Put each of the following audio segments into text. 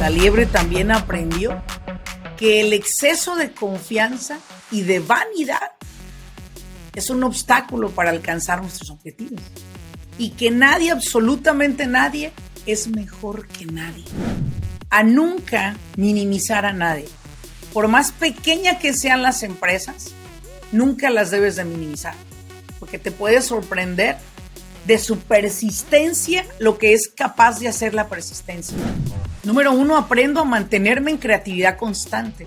la liebre también aprendió que el exceso de confianza y de vanidad es un obstáculo para alcanzar nuestros objetivos. Y que nadie, absolutamente nadie, es mejor que nadie. A nunca minimizar a nadie. Por más pequeña que sean las empresas, nunca las debes de minimizar. Porque te puede sorprender de su persistencia lo que es capaz de hacer la persistencia. Número uno, aprendo a mantenerme en creatividad constante.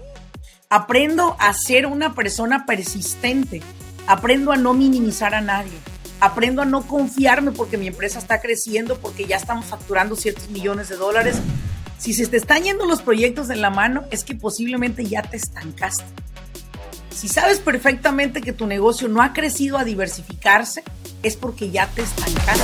Aprendo a ser una persona persistente. Aprendo a no minimizar a nadie. Aprendo a no confiarme porque mi empresa está creciendo, porque ya estamos facturando ciertos millones de dólares. Si se te están yendo los proyectos en la mano, es que posiblemente ya te estancaste. Si sabes perfectamente que tu negocio no ha crecido a diversificarse, es porque ya te estancaste.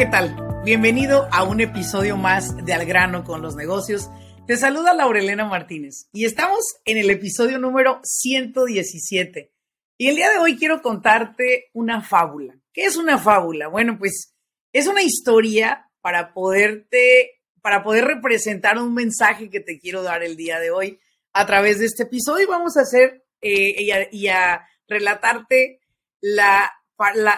¿Qué tal? Bienvenido a un episodio más de Al grano con los negocios. Te saluda Laurelena Martínez y estamos en el episodio número 117. Y el día de hoy quiero contarte una fábula. ¿Qué es una fábula? Bueno, pues es una historia para poderte, para poder representar un mensaje que te quiero dar el día de hoy a través de este episodio. Vamos a hacer eh, y a relatarte la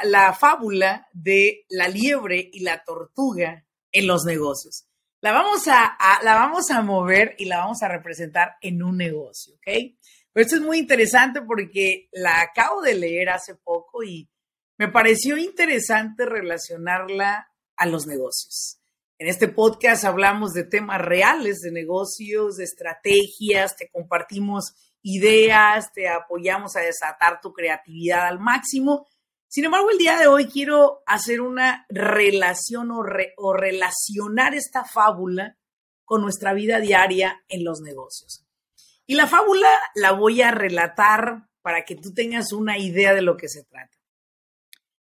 la, fábula de la liebre y la tortuga en los negocios. La vamos a, la vamos a mover y la vamos a representar en un negocio, ¿ok? Pero esto es muy interesante porque la acabo de leer hace poco y me pareció interesante relacionarla a los negocios. En este podcast hablamos de temas reales de negocios, de estrategias, te compartimos ideas, te apoyamos a desatar tu creatividad al máximo sin embargo, el día de hoy quiero hacer una relación o, relacionar esta fábula con nuestra vida diaria en los negocios. Y la fábula la voy a relatar para que tú tengas una idea de lo que se trata.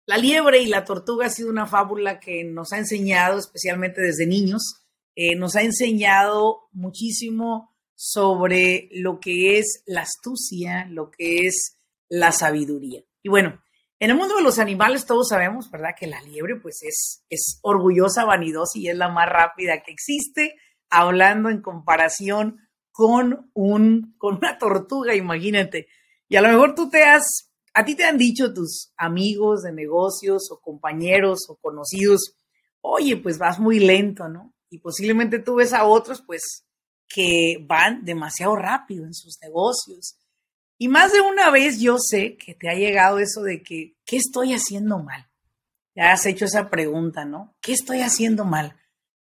La liebre y la tortuga ha sido una fábula que nos ha enseñado, especialmente desde niños, eh, nos ha enseñado muchísimo sobre lo que es la astucia, lo que es la sabiduría. Y bueno, en el mundo de los animales todos sabemos, ¿verdad? Que la liebre pues es, es orgullosa, vanidosa y es la más rápida que existe, hablando en comparación con, un, con una tortuga, imagínate. Y a lo mejor tú te has, a ti te han dicho tus amigos de negocios o compañeros o conocidos, oye, pues vas muy lento, ¿no? Y posiblemente tú ves a otros pues que van demasiado rápido en sus negocios y más de una vez yo sé que te ha llegado eso de que, ¿qué estoy haciendo mal? Ya has hecho esa pregunta, ¿no? ¿Qué estoy haciendo mal?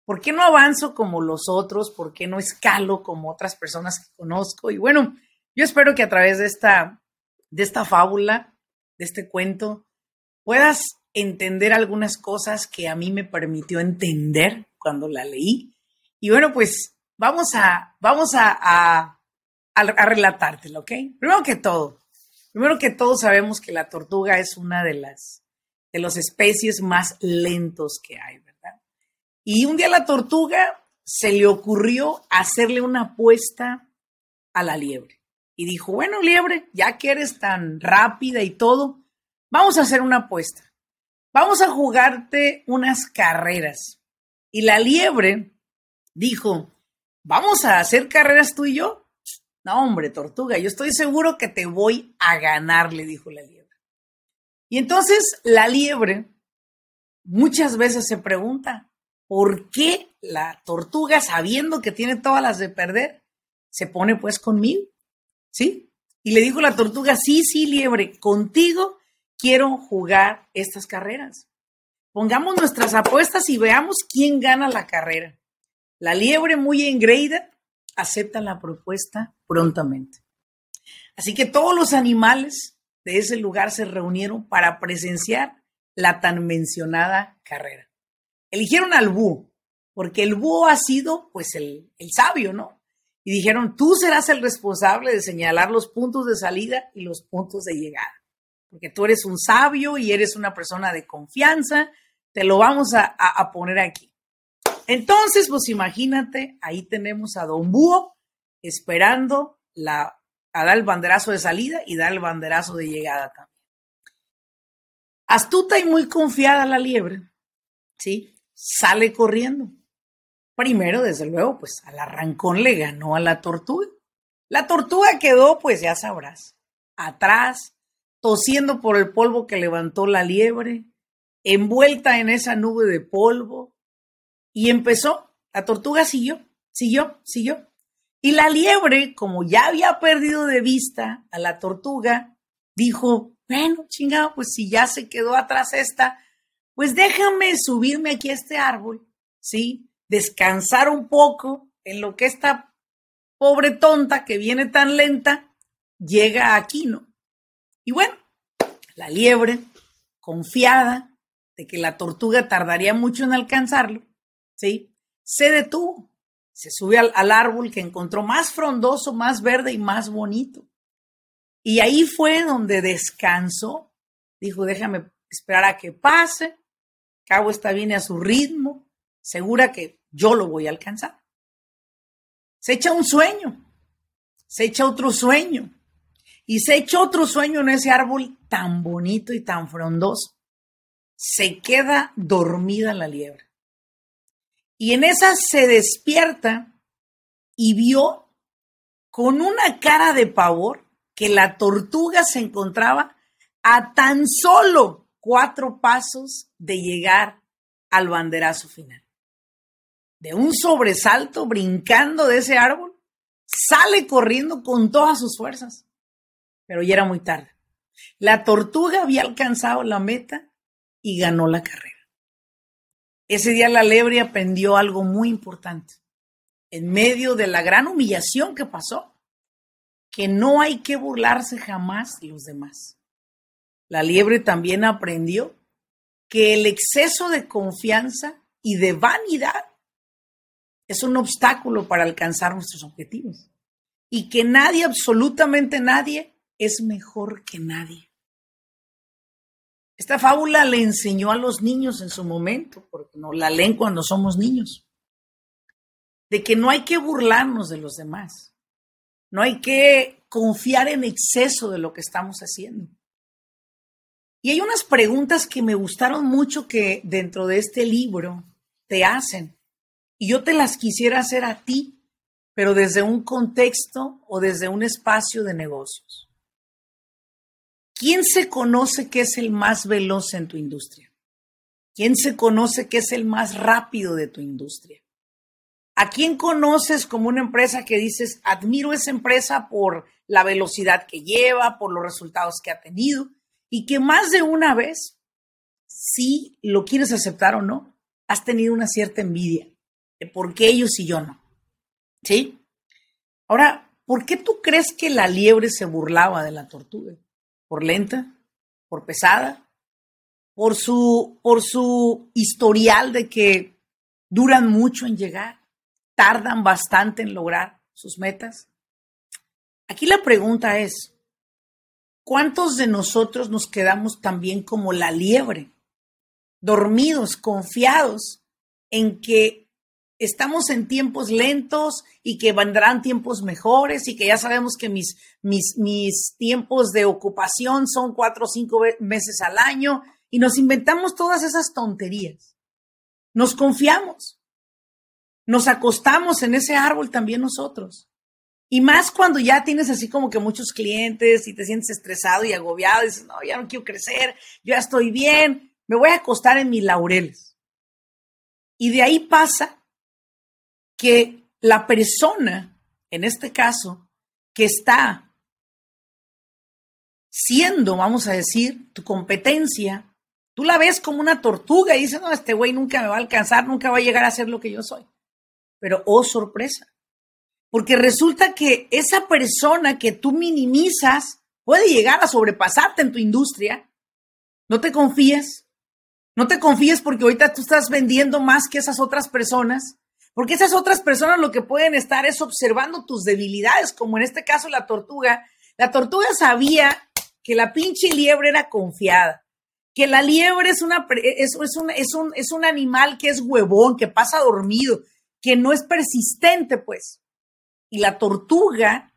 ¿Por qué no avanzo como los otros? ¿Por qué no escalo como otras personas que conozco? Y bueno, yo espero que a través de esta, de esta fábula, de este cuento, puedas entender algunas cosas que a mí me permitió entender cuando la leí. Y bueno, pues vamos a, vamos a a, relatártelo, ¿ok? Primero que todo, primero que todo sabemos que la tortuga es una de las de las especies más lentos que hay, ¿verdad? Y un día la tortuga se le ocurrió hacerle una apuesta a la liebre. Y dijo, bueno, liebre, ya que eres tan rápida y todo, vamos a hacer una apuesta. Vamos a jugarte unas carreras. Y la liebre dijo, vamos a hacer carreras tú y yo. No, hombre, tortuga, yo estoy seguro que te voy a ganar, le dijo la liebre. Y entonces la liebre muchas veces se pregunta, ¿por qué la tortuga, sabiendo que tiene todas las de perder, se pone pues conmigo? ¿Sí? Y le dijo la tortuga, sí, sí, liebre, contigo quiero jugar estas carreras. Pongamos nuestras apuestas y veamos quién gana la carrera. La liebre muy engreída acepta la propuesta prontamente. Así que todos los animales de ese lugar se reunieron para presenciar la tan mencionada carrera. Eligieron al búho, porque el búho ha sido pues el, el sabio, ¿no? Y dijeron, tú serás el responsable de señalar los puntos de salida y los puntos de llegada, porque tú eres un sabio y eres una persona de confianza, te lo vamos a, a poner aquí. Entonces, pues imagínate, ahí tenemos a Don Búho esperando la a dar el banderazo de salida y dar el banderazo de llegada también. Astuta y muy confiada la liebre, ¿sí? Sale corriendo. Primero, desde luego, pues al arrancón le ganó a la tortuga. La tortuga quedó, pues ya sabrás, atrás, tosiendo por el polvo que levantó la liebre, envuelta en esa nube de polvo, y empezó. La tortuga siguió, siguió, siguió. Y la liebre, como ya había perdido de vista a la tortuga, dijo, bueno, chingado, pues si ya se quedó atrás esta, pues déjame subirme aquí a este árbol, ¿sí? Descansar un poco en lo que esta pobre tonta que viene tan lenta llega aquí, ¿no? Y bueno, la liebre, confiada de que la tortuga tardaría mucho en alcanzarlo, ¿sí? Se detuvo se sube al, árbol que encontró más frondoso, más verde y más bonito. Y ahí fue donde descansó. Dijo, déjame esperar a que pase. Cabo está bien a su ritmo. Segura que yo lo voy a alcanzar. Se echa un sueño. Se echa otro sueño. Y se echa otro sueño en ese árbol tan bonito y tan frondoso. Se queda dormida la liebre. Y en esa se despierta y vio con una cara de pavor que la tortuga se encontraba a tan solo cuatro pasos de llegar al banderazo final. De un sobresalto, brincando de ese árbol, sale corriendo con todas sus fuerzas. Pero ya era muy tarde. La tortuga había alcanzado la meta y ganó la carrera. Ese día la lebre aprendió algo muy importante. En medio de la gran humillación que pasó, que no hay que burlarse jamás de los demás. La liebre también aprendió que el exceso de confianza y de vanidad es un obstáculo para alcanzar nuestros objetivos y que nadie, absolutamente nadie, es mejor que nadie. Esta fábula le enseñó a los niños en su momento, porque no la leen cuando somos niños, de que no hay que burlarnos de los demás, no hay que confiar en exceso de lo que estamos haciendo. Y hay unas preguntas que me gustaron mucho que dentro de este libro te hacen, y yo te las quisiera hacer a ti, pero desde un contexto o desde un espacio de negocios. ¿Quién se conoce que es el más veloz en tu industria? ¿Quién se conoce que es el más rápido de tu industria? ¿A quién conoces como una empresa que dices, admiro esa empresa por la velocidad que lleva, por los resultados que ha tenido y que más de una vez, si lo quieres aceptar o no, has tenido una cierta envidia por qué ellos y yo no? ¿Sí? Ahora, ¿por qué tú crees que la liebre se burlaba de la tortuga? por lenta, por pesada, por su, por su historial de que duran mucho en llegar, tardan bastante en lograr sus metas. Aquí la pregunta es, ¿cuántos de nosotros nos quedamos también como la liebre, dormidos, confiados en que estamos en tiempos lentos y que vendrán tiempos mejores y que ya sabemos que mis, mis, mis tiempos de ocupación son cuatro o cinco meses al año y nos inventamos todas esas tonterías. Nos confiamos. Nos acostamos en ese árbol también nosotros. Y más cuando ya tienes así como que muchos clientes y te sientes estresado y agobiado y dices, no, ya no quiero crecer, yo ya estoy bien, me voy a acostar en mis laureles. Y de ahí pasa que la persona, en este caso, que está siendo, vamos a decir, tu competencia, tú la ves como una tortuga y dices, no, este güey nunca me va a alcanzar, nunca va a llegar a ser lo que yo soy. Pero, oh sorpresa, Porque resulta que esa persona que tú minimizas puede llegar a sobrepasarte en tu industria. No te confíes. No te confíes porque ahorita tú estás vendiendo más que esas otras personas. Porque esas otras personas lo que pueden estar es observando tus debilidades, como en este caso la tortuga. La tortuga sabía que la pinche liebre era confiada, que la liebre es, una, es, un, es, un, es un animal que es huevón, que pasa dormido, que no es persistente, pues. Y la tortuga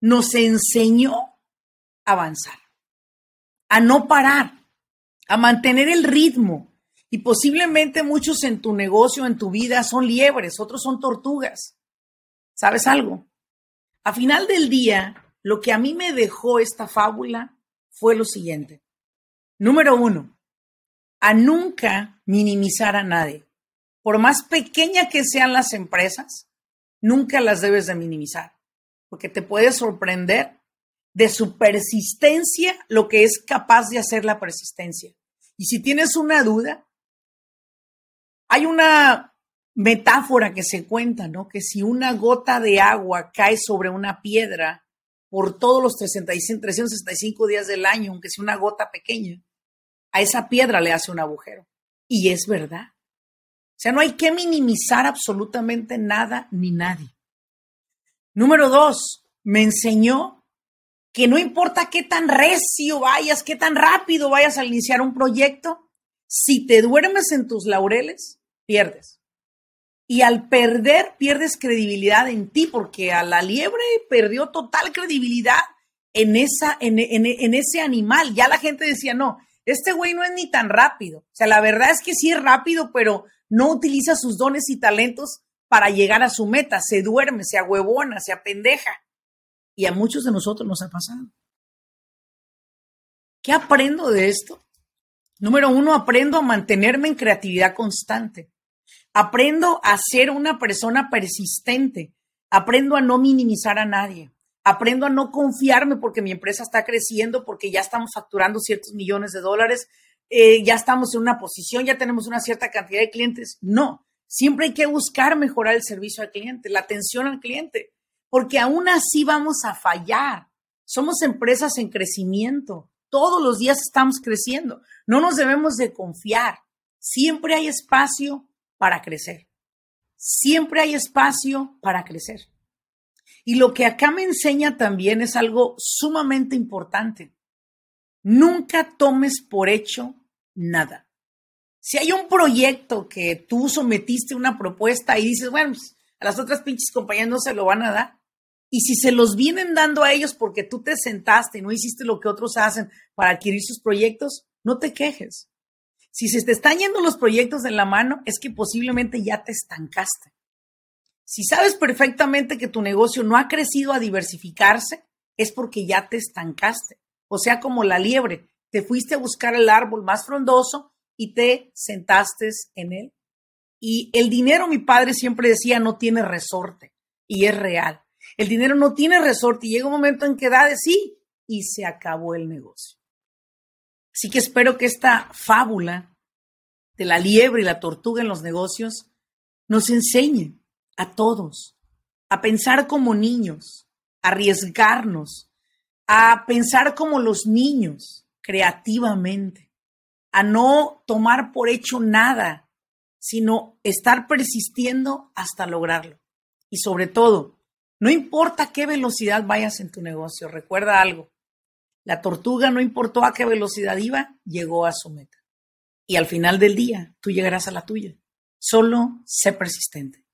nos enseñó a avanzar, a no parar, a mantener el ritmo. Y posiblemente muchos en tu negocio, en tu vida, son liebres, otros son tortugas. ¿Sabes algo? A final del día, lo que a mí me dejó esta fábula fue lo siguiente. Número uno, a nunca minimizar a nadie. Por más pequeña que sean las empresas, nunca las debes de minimizar, porque te puede sorprender de su persistencia lo que es capaz de hacer la persistencia. Y si tienes una duda, hay una metáfora que se cuenta, ¿no? Que si una gota de agua cae sobre una piedra por todos los 365 días del año, aunque sea una gota pequeña, a esa piedra le hace un agujero. Y es verdad. O sea, no hay que minimizar absolutamente nada ni nadie. Número dos, me enseñó que no importa qué tan recio vayas, qué tan rápido vayas a iniciar un proyecto, si te duermes en tus laureles, pierdes. Y al perder, pierdes credibilidad en ti, porque a la liebre perdió total credibilidad en, esa, en, en ese animal. Ya la gente decía, no, este güey no es ni tan rápido. O sea, la verdad es que sí es rápido, pero no utiliza sus dones y talentos para llegar a su meta, se duerme, se ahuevona, se apendeja. Y a muchos de nosotros nos ha pasado. ¿Qué aprendo de esto? Número uno, aprendo a mantenerme en creatividad constante. Aprendo a ser una persona persistente. Aprendo a no minimizar a nadie. Aprendo a no confiarme porque mi empresa está creciendo, porque ya estamos facturando ciertos millones de dólares, eh, ya estamos en una posición, ya tenemos una cierta cantidad de clientes. No, siempre hay que buscar mejorar el servicio al cliente, la atención al cliente, porque aún así vamos a fallar. Somos empresas en crecimiento, todos los días estamos creciendo, no nos debemos de confiar. Siempre hay espacio para crecer. Siempre hay espacio para crecer. Y lo que acá me enseña también es algo sumamente importante. Nunca tomes por hecho nada. Si hay un proyecto que tú sometiste una propuesta y dices, bueno, pues, a las otras pinches compañías no se lo van a dar, y si se los vienen dando a ellos porque tú te sentaste y no hiciste lo que otros hacen para adquirir sus proyectos, no te quejes. Si se te están yendo los proyectos en la mano, es que posiblemente ya te estancaste. Si sabes perfectamente que tu negocio no ha crecido a diversificarse, es porque ya te estancaste. O sea, como la liebre, te fuiste a buscar el árbol más frondoso y te sentaste en él. Y el dinero, mi padre siempre decía, no tiene resorte. Y es real. El dinero no tiene resorte y llega un momento en que da de sí y se acabó el negocio. Así que espero que esta fábula de la liebre y la tortuga en los negocios nos enseñe a todos a pensar como niños, a arriesgarnos, a pensar como los niños, creativamente, a no tomar por hecho nada, sino estar persistiendo hasta lograrlo. Y sobre todo, no importa qué velocidad vayas en tu negocio, recuerda algo. La tortuga no importó a qué velocidad iba, llegó a su meta. Y al final del día, tú llegarás a la tuya. Solo sé persistente.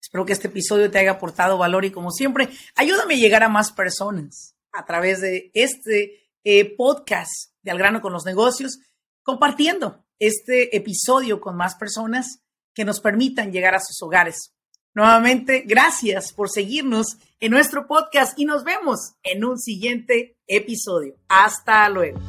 Espero que este episodio te haya aportado valor y como siempre, ayúdame a llegar a más personas a través de este eh, podcast de Al grano con los negocios, compartiendo este episodio con más personas que nos permitan llegar a sus hogares. Nuevamente, gracias por seguirnos en nuestro podcast y nos vemos en un siguiente episodio. Hasta luego.